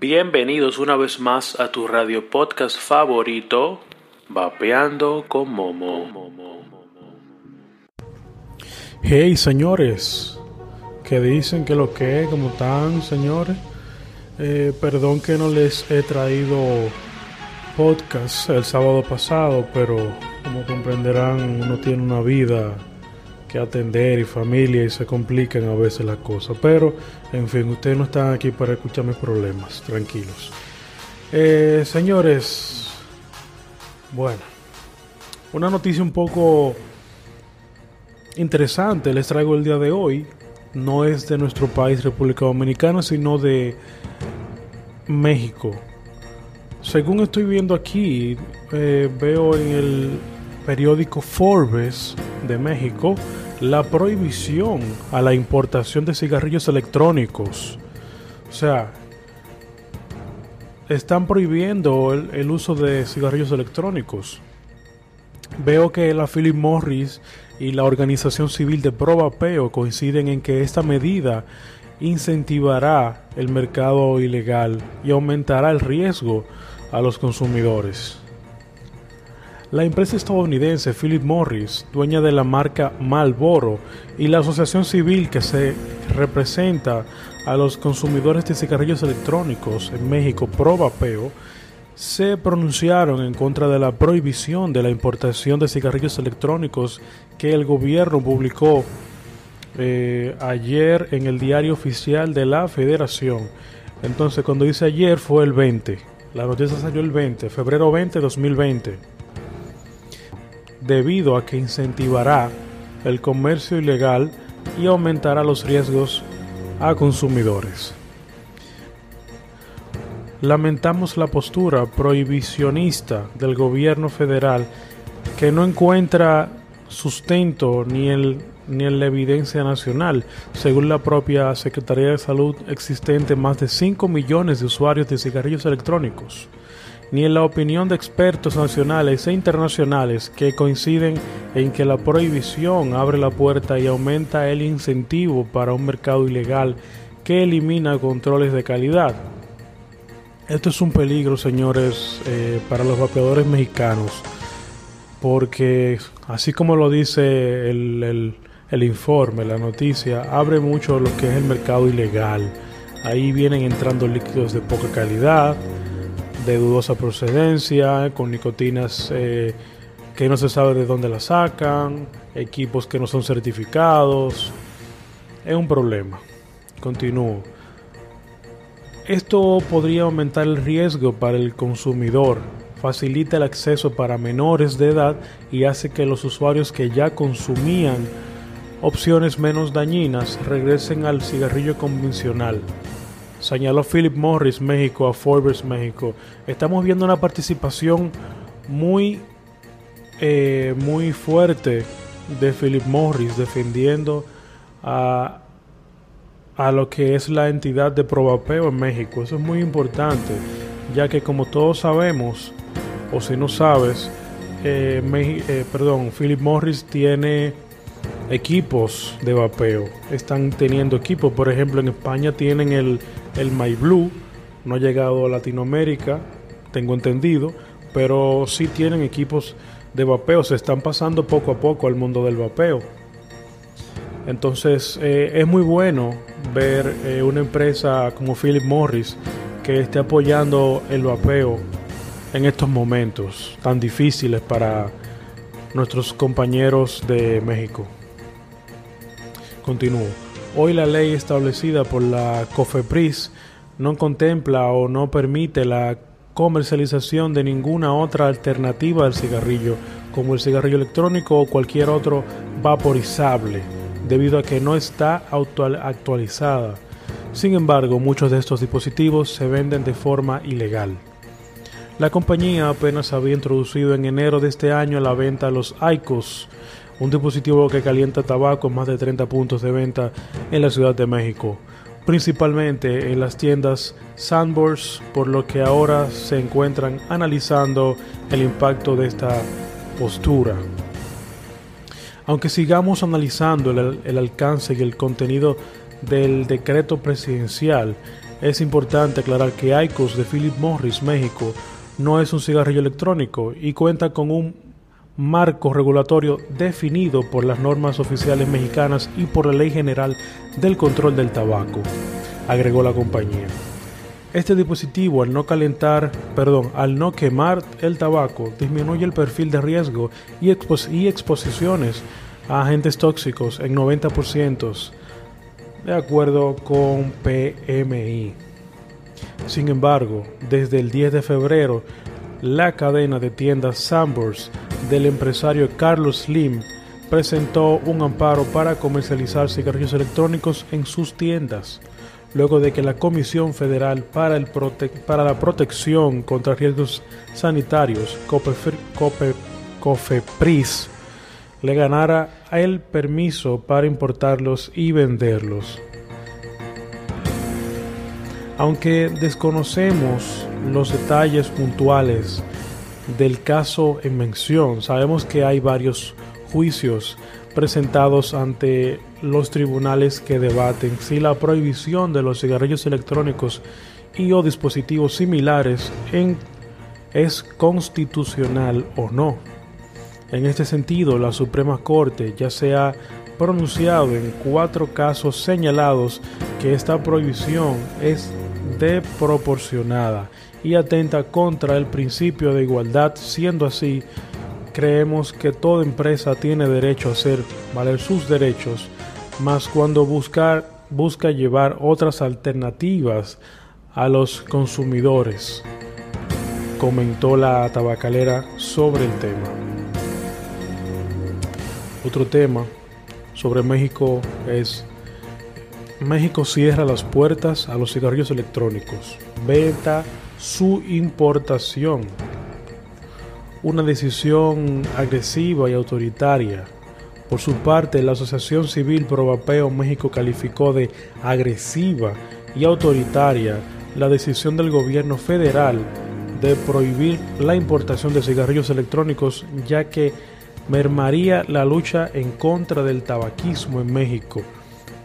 Bienvenidos una vez más a tu radio podcast favorito, Vapeando con Momo. Hey señores, que dicen que lo que es, están señores. Eh, perdón que no les he traído podcast el sábado pasado, pero como comprenderán uno tiene una vida que atender y familia y se complican a veces las cosas. Pero, en fin, ustedes no están aquí para escuchar mis problemas, tranquilos. Eh, señores, bueno, una noticia un poco interesante les traigo el día de hoy. No es de nuestro país, República Dominicana, sino de México. Según estoy viendo aquí, eh, veo en el periódico Forbes de México la prohibición a la importación de cigarrillos electrónicos. O sea, están prohibiendo el, uso de cigarrillos electrónicos. Veo que la Philip Morris y la organización civil de Probapeo coinciden en que esta medida incentivará el mercado ilegal y aumentará el riesgo a los consumidores. La empresa estadounidense Philip Morris, dueña de la marca Marlboro, y la asociación civil que se representa a los consumidores de cigarrillos electrónicos en México, Probapeo, se pronunciaron en contra de la prohibición de la importación de cigarrillos electrónicos que el gobierno publicó eh, ayer en el diario oficial de la Federación. Entonces, cuando dice ayer fue el 20. La noticia salió el 20, febrero 20, 2020 debido a que incentivará el comercio ilegal y aumentará los riesgos a consumidores. Lamentamos la postura prohibicionista del gobierno federal que no encuentra sustento ni, ni en la evidencia nacional. Según la propia Secretaría de Salud, existen más de 5 millones de usuarios de cigarrillos electrónicos ni en la opinión de expertos nacionales e internacionales que coinciden en que la prohibición abre la puerta y aumenta el incentivo para un mercado ilegal que elimina controles de calidad. Esto es un peligro, señores, eh, para los vapeadores mexicanos, porque así como lo dice el, el informe, la noticia, abre mucho lo que es el mercado ilegal. Ahí vienen entrando líquidos de poca calidad, de dudosa procedencia, con nicotinas eh, que no se sabe de dónde las sacan, equipos que no son certificados. Es un problema. Continúo. Esto podría aumentar el riesgo para el consumidor, facilita el acceso para menores de edad y hace que los usuarios que ya consumían opciones menos dañinas regresen al cigarrillo convencional señaló Philip Morris México a Forbes México. Estamos viendo una participación muy, eh, muy fuerte de Philip Morris defendiendo a, a lo que es la entidad de Probapeo en México. Eso es muy importante, ya que como todos sabemos, o si no sabes, eh, eh, perdón, Philip Morris tiene equipos de vapeo. Están teniendo equipos, por ejemplo, en España tienen el el My Blue no ha llegado a Latinoamérica, tengo entendido, pero sí tienen equipos de vapeo, se están pasando poco a poco al mundo del vapeo. Entonces eh, es muy bueno ver eh, una empresa como Philip Morris que esté apoyando el vapeo en estos momentos tan difíciles para nuestros compañeros de México. Continúo. Hoy la ley establecida por la COFEPRIS no contempla o no permite la comercialización de ninguna otra alternativa al cigarrillo, como el cigarrillo electrónico o cualquier otro vaporizable, debido a que no está actualizada. Sin embargo, muchos de estos dispositivos se venden de forma ilegal. La compañía apenas había introducido en enero de este año la venta los ICOS, un dispositivo que calienta tabaco en más de 30 puntos de venta en la Ciudad de México, principalmente en las tiendas Sandburst, por lo que ahora se encuentran analizando el impacto de esta postura. Aunque sigamos analizando el, el alcance y el contenido del decreto presidencial, Es importante aclarar que IQOS de Philip Morris, México, no es un cigarrillo electrónico y cuenta con un marco regulatorio definido por las normas oficiales mexicanas y por la Ley General del Control del Tabaco, agregó la compañía. Este dispositivo al no calentar, perdón, al no quemar el tabaco, disminuye el perfil de riesgo y, exposiciones a agentes tóxicos en 90%, de acuerdo con PMI. Sin embargo, desde el 10 de febrero, la cadena de tiendas Sambors del empresario Carlos Slim presentó un amparo para comercializar cigarrillos electrónicos en sus tiendas, luego de que la Comisión Federal para, el para la Protección contra Riesgos Sanitarios, COFEPRIS, le ganara el permiso para importarlos y venderlos. Aunque desconocemos los detalles puntuales del caso en mención, sabemos que hay varios juicios presentados ante los tribunales que debaten si la prohibición de los cigarrillos electrónicos y o dispositivos similares es constitucional o no. En este sentido, la Suprema Corte ya se ha pronunciado en cuatro casos señalados que esta prohibición es desproporcionada y atenta contra el principio de igualdad, siendo así, creemos que toda empresa tiene derecho a hacer valer sus derechos, más cuando busca llevar otras alternativas a los consumidores, comentó la tabacalera sobre el tema. Otro tema sobre México es México cierra las puertas a los cigarrillos electrónicos, venta su importación. Una decisión agresiva y autoritaria. Por su parte, la Asociación Civil Pro México calificó de agresiva y autoritaria la decisión del gobierno federal de prohibir la importación de cigarrillos electrónicos ya que mermaría la lucha en contra del tabaquismo en México,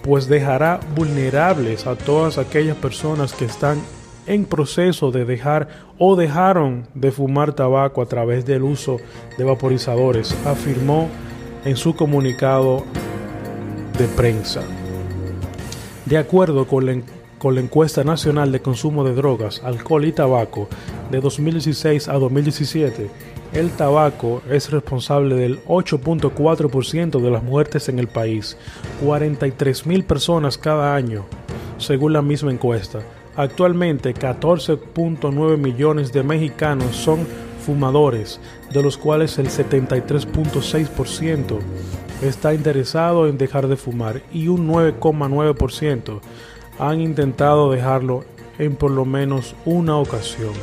pues dejará vulnerables a todas aquellas personas que están en proceso de dejar o dejaron de fumar tabaco a través del uso de vaporizadores, afirmó en su comunicado de prensa. De acuerdo con la, encuesta nacional de consumo de drogas, alcohol y tabaco de 2016 a 2017, el tabaco es responsable del 8.4% de las muertes en el país, 43 mil personas cada año, según la misma encuesta. Actualmente 14.9 millones de mexicanos son fumadores, de los cuales el 73.6% está interesado en dejar de fumar y un 9,9% han intentado dejarlo en por lo menos una ocasión.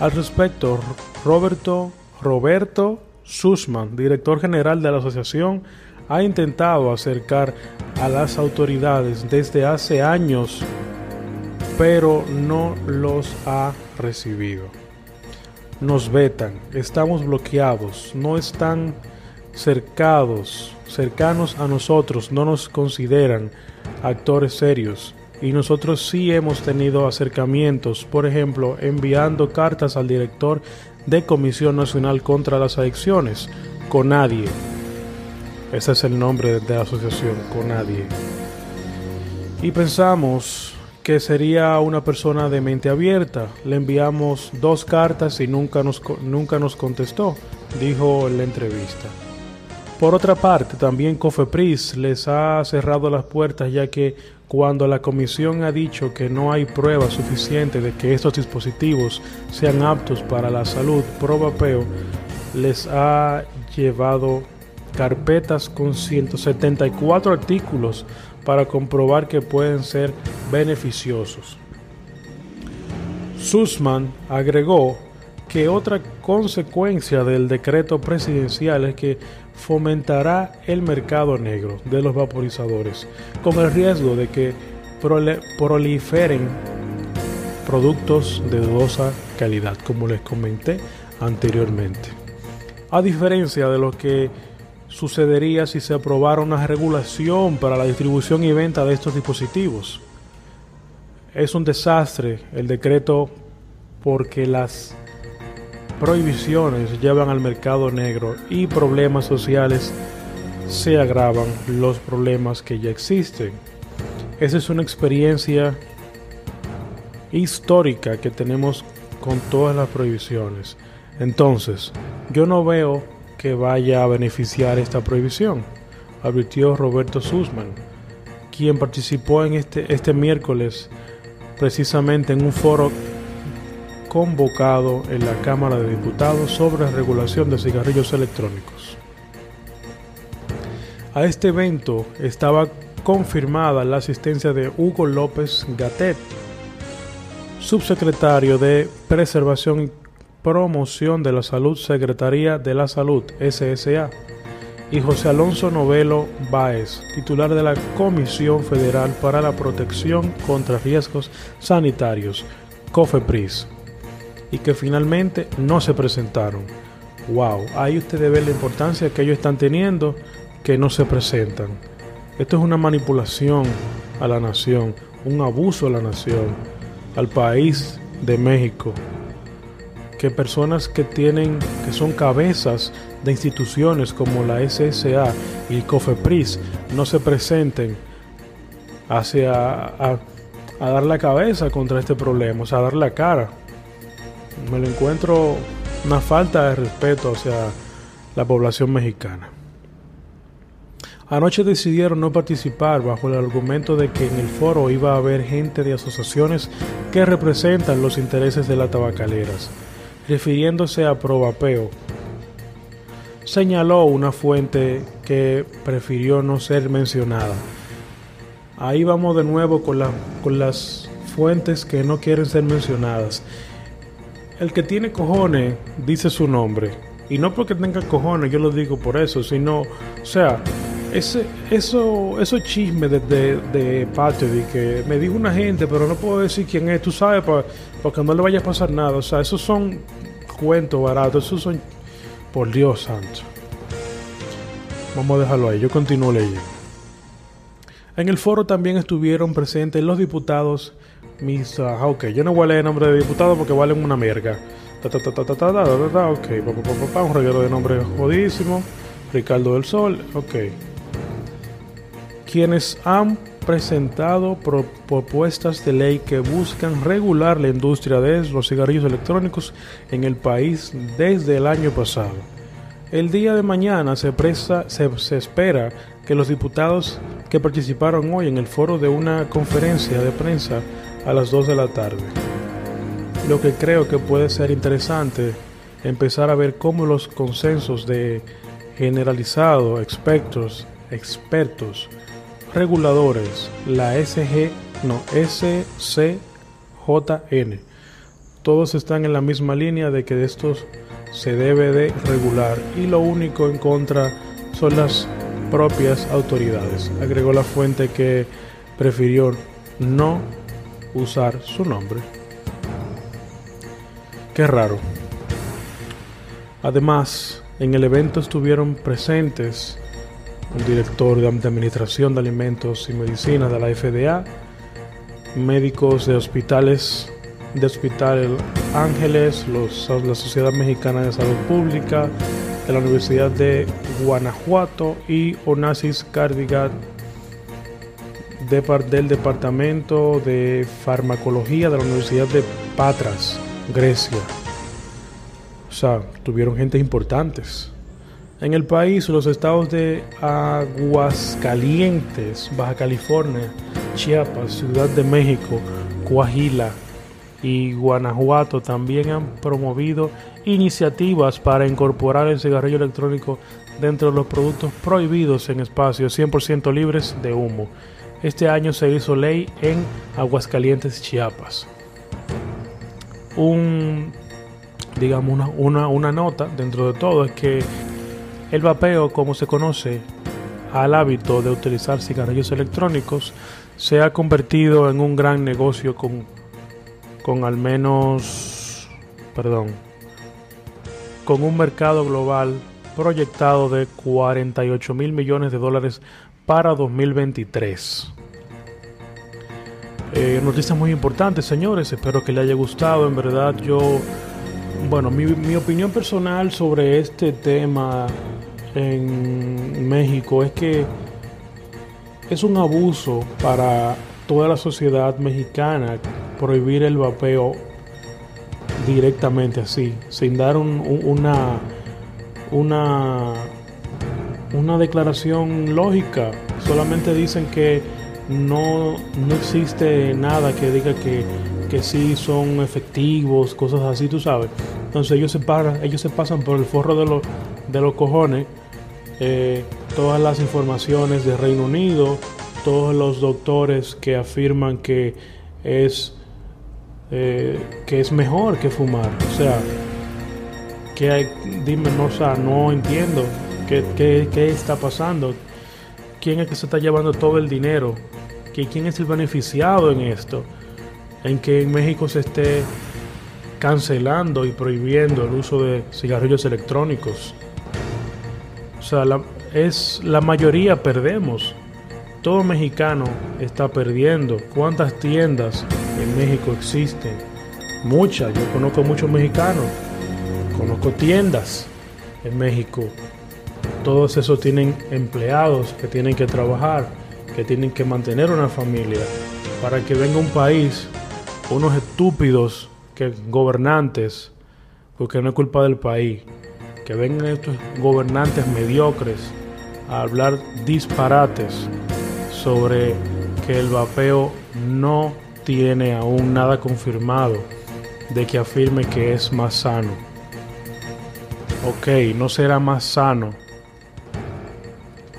Al respecto, Roberto Roberto Sussman, director general de la asociación, ha intentado acercar a las autoridades desde hace años, pero no los ha recibido. Nos vetan, estamos bloqueados, no están cercados, cercanos a nosotros, no nos consideran actores serios. Y nosotros sí hemos tenido acercamientos, por ejemplo, enviando cartas al director de Comisión Nacional contra las Adicciones, CONADIE. Ese es el nombre de la asociación, CONADIE. Y pensamos que sería una persona de mente abierta. Le enviamos dos cartas y nunca nos, nunca nos contestó, dijo en la entrevista. Por otra parte, también Cofepris les ha cerrado las puertas ya que cuando la comisión ha dicho que no hay pruebas suficientes de que estos dispositivos sean aptos para la salud, Probapeo les ha llevado carpetas con 174 artículos para comprobar que pueden ser beneficiosos. Sussman agregó que otra consecuencia del decreto presidencial es que fomentará el mercado negro de los vaporizadores, con el riesgo de que proliferen productos de dudosa calidad, como les comenté anteriormente. A diferencia de lo que sucedería si se aprobara una regulación para la distribución y venta de estos dispositivos. Es un desastre el decreto porque las prohibiciones llevan al mercado negro y problemas sociales se agravan los problemas que ya existen. Esa es una experiencia histórica que tenemos con todas las prohibiciones. Entonces, yo no veo vaya a beneficiar esta prohibición, advirtió Roberto Sussman, quien participó en este, este miércoles precisamente en un foro convocado en la Cámara de Diputados sobre regulación de cigarrillos electrónicos. A este evento estaba confirmada la asistencia de Hugo López Gatet, subsecretario de Preservación Promoción de la Salud, Secretaría de la Salud, SSA, y José Alonso Novelo Báez, titular de la Comisión Federal para la Protección contra Riesgos Sanitarios, COFEPRIS, y que finalmente no se presentaron. Wow, ahí ustedes ven la importancia que ellos están teniendo que no se presentan. Esto es una manipulación a la nación, un abuso a la nación, al país de México. Que personas que tienen, que son cabezas de instituciones como la SSA y COFEPRIS no se presenten hacia a, dar la cabeza contra este problema, o sea, a dar la cara me lo encuentro una falta de respeto hacia la población mexicana. Anoche decidieron no participar bajo el argumento de que en el foro iba a haber gente de asociaciones que representan los intereses de las tabacaleras, refiriéndose a Provapeo. Señaló una fuente que prefirió no ser mencionada. Ahí vamos de nuevo con, con las fuentes que no quieren ser mencionadas el que tiene cojones dice su nombre. Y no porque tenga cojones, yo lo digo por eso, sino, o sea, ese, eso, esos chismes de, de, de que me dijo una gente, pero no puedo decir quién es, tú sabes, para, que no le vaya a pasar nada. O sea, esos son cuentos baratos, esos son, por Dios santo. Vamos a dejarlo ahí, yo continúo leyendo. En el foro también estuvieron presentes los diputados mis. Ah, ok, yo no voy a leer el nombre de diputado porque valen una merga. Ok, un reguero de nombre jodísimo. Ricardo del Sol, ok. Quienes han presentado propuestas de ley que buscan regular la industria de los cigarrillos electrónicos en el país desde el año pasado. El día de mañana se, espera que los diputados que participaron hoy en el foro de una conferencia de prensa a las 2 de la tarde. Lo que creo que puede ser interesante empezar a ver cómo los consensos de generalizado, expertos, expertos, reguladores, la SG, no, SCJN, todos están en la misma línea de que de estos se debe de regular y lo único en contra son las propias autoridades. Agregó la fuente que prefirió no usar su nombre. Qué raro. Además, en el evento estuvieron presentes un director de Administración de Alimentos y Medicina de la FDA, médicos de hospitales de Hospital Ángeles, los, la Sociedad Mexicana de Salud Pública, de la Universidad de Guanajuato y Onassis Cardigan del Departamento de Farmacología de la Universidad de Patras, Grecia. O sea, tuvieron gente importantes. En el país, los estados de Aguascalientes, Baja California, Chiapas, Ciudad de México, Coahuila y Guanajuato también han promovido iniciativas para incorporar el cigarrillo electrónico dentro de los productos prohibidos en espacios 100% libres de humo. Este año se hizo ley en Aguascalientes, Chiapas. Un, digamos, una, una, nota dentro de todo es que el vapeo, como se conoce al hábito de utilizar cigarrillos electrónicos, se ha convertido en un gran negocio con, con al menos, perdón, con un mercado global proyectado de 48 mil millones de dólares para 2023. Eh, noticias muy importantes, señores. Espero que les haya gustado. En verdad, yo, bueno, mi, mi opinión personal sobre este tema en México es que es un abuso para toda la sociedad mexicana prohibir el vapeo directamente así, sin dar una, una, una declaración lógica. Solamente dicen que no, no existe nada que diga que, que sí son efectivos, cosas así, tú sabes. Entonces ellos se, paran, ellos se pasan por el forro de, los de los cojones eh, todas las informaciones de Reino Unido, todos los doctores que afirman que es eh, que es mejor que fumar. O sea, que hay, dime, no, o no entiendo qué, qué, está pasando. ¿Quién es que se está llevando todo el dinero? ¿Quién es el beneficiado en esto? En que en México se esté cancelando y prohibiendo el uso de cigarrillos electrónicos. O sea, la, es la mayoría perdemos todo mexicano está perdiendo. ¿Cuántas tiendas en México existen? Muchas, yo conozco muchos mexicanos, conozco tiendas en México. Todos esos tienen empleados que tienen que trabajar, que tienen que mantener una familia, para que venga un país, unos estúpidos que gobernantes, porque no es culpa del país, que vengan estos gobernantes mediocres a hablar disparates sobre que el vapeo no tiene aún nada confirmado de que afirme que es más sano. Ok, no será más sano.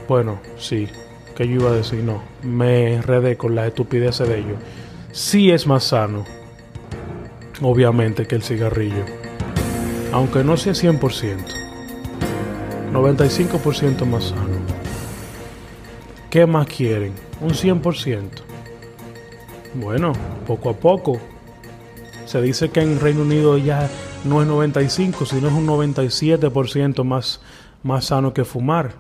Bueno, sí, que yo iba a decir, no, me enredé con la estupidez de ellos. Sí es más sano, obviamente, que el cigarrillo. Aunque no sea 100%, 95% más sano. ¿Qué más quieren? Un 100%. Bueno, poco a poco. Se dice que en Reino Unido ya no es 95, sino es un 97% más, más sano que fumar.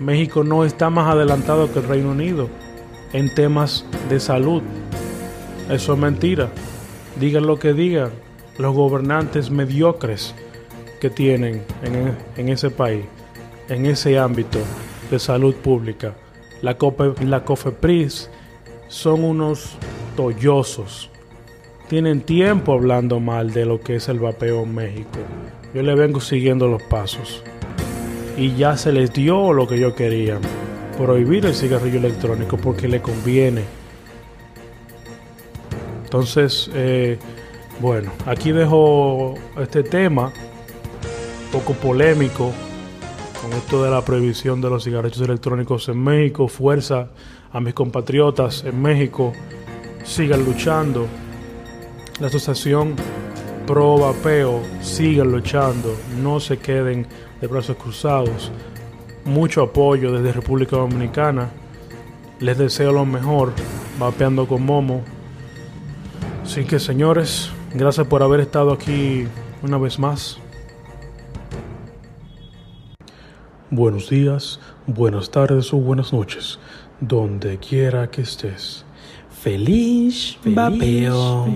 México no está más adelantado que el Reino Unido en temas de salud. Eso es mentira. Digan lo que digan los gobernantes mediocres que tienen en, en ese país, en ese ámbito de salud pública. La, COPE, la COFEPRIS son unos tollosos. Tienen tiempo hablando mal de lo que es el vapeo en México. Yo le vengo siguiendo los pasos. Y ya se les dio lo que yo quería. Prohibir el cigarrillo electrónico porque le conviene. Entonces, eh, bueno, aquí dejo este tema, poco polémico, con esto de la prohibición de los cigarrillos electrónicos en México. Fuerza a mis compatriotas en México. Sigan luchando. La asociación pro vapeo, sigan luchando. No se queden de brazos cruzados. Mucho apoyo desde República Dominicana. Les deseo lo mejor. Vapeando con Momo. Así que señores, gracias por haber estado aquí una vez más. buenos días, buenas tardes o buenas noches, donde quiera que estés. Feliz, Feliz vapeo.